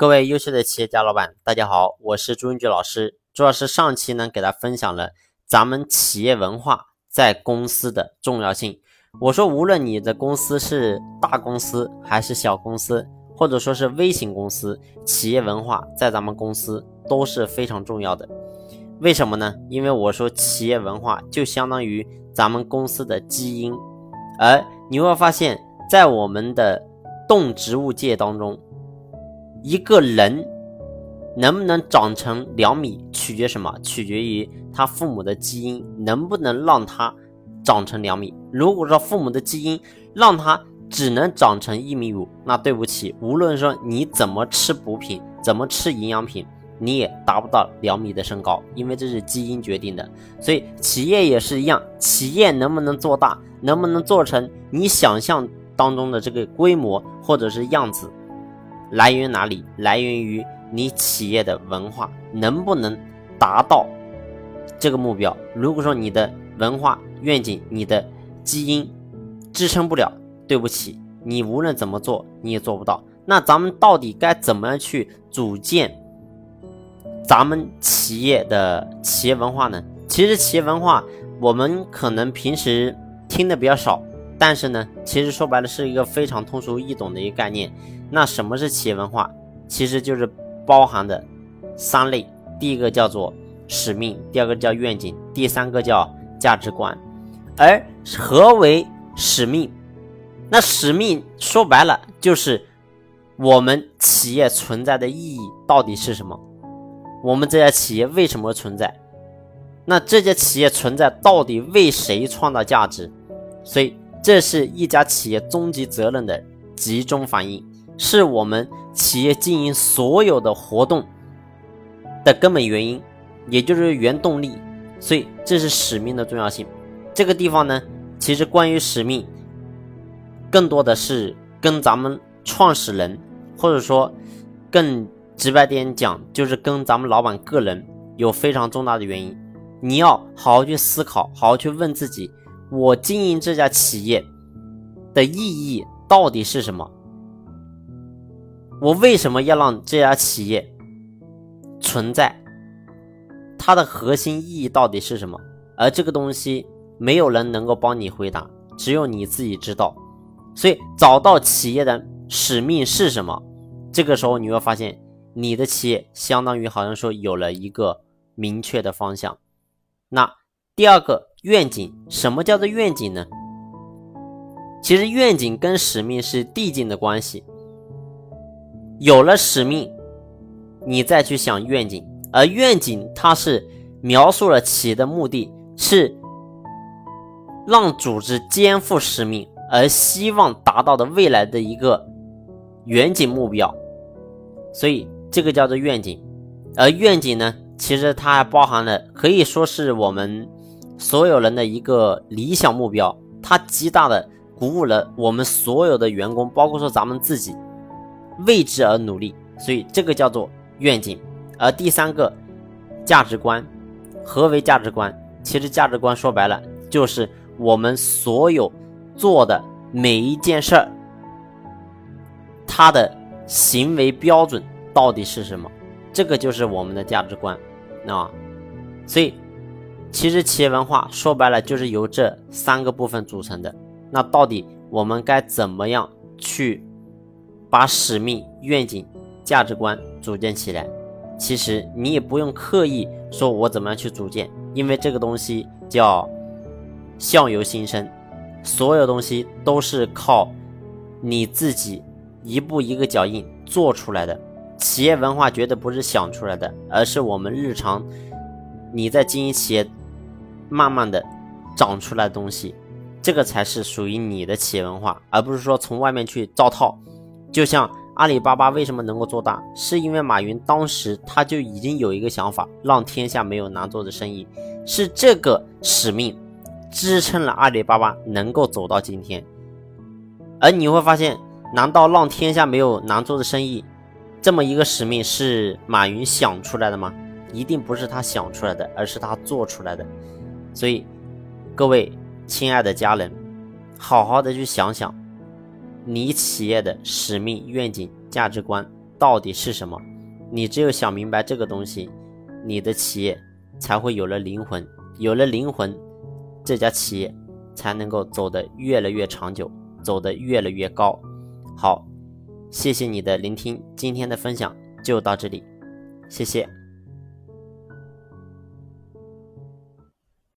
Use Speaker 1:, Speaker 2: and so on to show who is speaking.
Speaker 1: 各位优秀的企业家老板，大家好，我是朱云举老师。朱老师上期呢，给大家分享了咱们企业文化在公司的重要性。我说，无论你的公司是大公司还是小公司，或者说是微型公司，企业文化在咱们公司都是非常重要的。为什么呢？因为我说，企业文化就相当于咱们公司的基因，而你会发现在我们的动植物界当中。一个人能不能长成两米，取决什么？取决于他父母的基因能不能让他长成两米。如果说父母的基因让他只能长成一米五，那对不起，无论说你怎么吃补品，怎么吃营养品，你也达不到两米的身高，因为这是基因决定的。所以企业也是一样，企业能不能做大，能不能做成你想象当中的这个规模或者是样子？来源于哪里？来源于你企业的文化能不能达到这个目标？如果说你的文化愿景、你的基因支撑不了，对不起，你无论怎么做你也做不到。那咱们到底该怎么样去组建咱们企业的企业文化呢？其实企业文化我们可能平时听的比较少。但是呢，其实说白了是一个非常通俗易懂的一个概念。那什么是企业文化？其实就是包含的三类：第一个叫做使命，第二个叫愿景，第三个叫价值观。而何为使命？那使命说白了就是我们企业存在的意义到底是什么？我们这家企业为什么存在？那这家企业存在到底为谁创造价值？所以。这是一家企业终极责任的集中反映，是我们企业经营所有的活动的根本原因，也就是原动力。所以，这是使命的重要性。这个地方呢，其实关于使命，更多的是跟咱们创始人，或者说更直白点讲，就是跟咱们老板个人有非常重大的原因。你要好好去思考，好好去问自己。我经营这家企业的意义到底是什么？我为什么要让这家企业存在？它的核心意义到底是什么？而这个东西没有人能够帮你回答，只有你自己知道。所以找到企业的使命是什么？这个时候你会发现，你的企业相当于好像说有了一个明确的方向。那第二个。愿景，什么叫做愿景呢？其实愿景跟使命是递进的关系。有了使命，你再去想愿景，而愿景它是描述了企业的目的，是让组织肩负使命而希望达到的未来的一个远景目标。所以这个叫做愿景。而愿景呢，其实它还包含了可以说是我们。所有人的一个理想目标，它极大的鼓舞了我们所有的员工，包括说咱们自己，为之而努力。所以这个叫做愿景。而第三个价值观，何为价值观？其实价值观说白了，就是我们所有做的每一件事儿，它的行为标准到底是什么？这个就是我们的价值观啊。所以。其实企业文化说白了就是由这三个部分组成的。那到底我们该怎么样去把使命、愿景、价值观组建起来？其实你也不用刻意说我怎么样去组建，因为这个东西叫相由心生，所有东西都是靠你自己一步一个脚印做出来的。企业文化绝对不是想出来的，而是我们日常你在经营企业。慢慢的长出来的东西，这个才是属于你的企业文化，而不是说从外面去造套。就像阿里巴巴为什么能够做大，是因为马云当时他就已经有一个想法，让天下没有难做的生意，是这个使命支撑了阿里巴巴能够走到今天。而你会发现，难道让天下没有难做的生意这么一个使命是马云想出来的吗？一定不是他想出来的，而是他做出来的。所以，各位亲爱的家人，好好的去想想，你企业的使命、愿景、价值观到底是什么。你只有想明白这个东西，你的企业才会有了灵魂。有了灵魂，这家企业才能够走得越来越长久，走得越来越高。好，谢谢你的聆听，今天的分享就到这里，谢谢。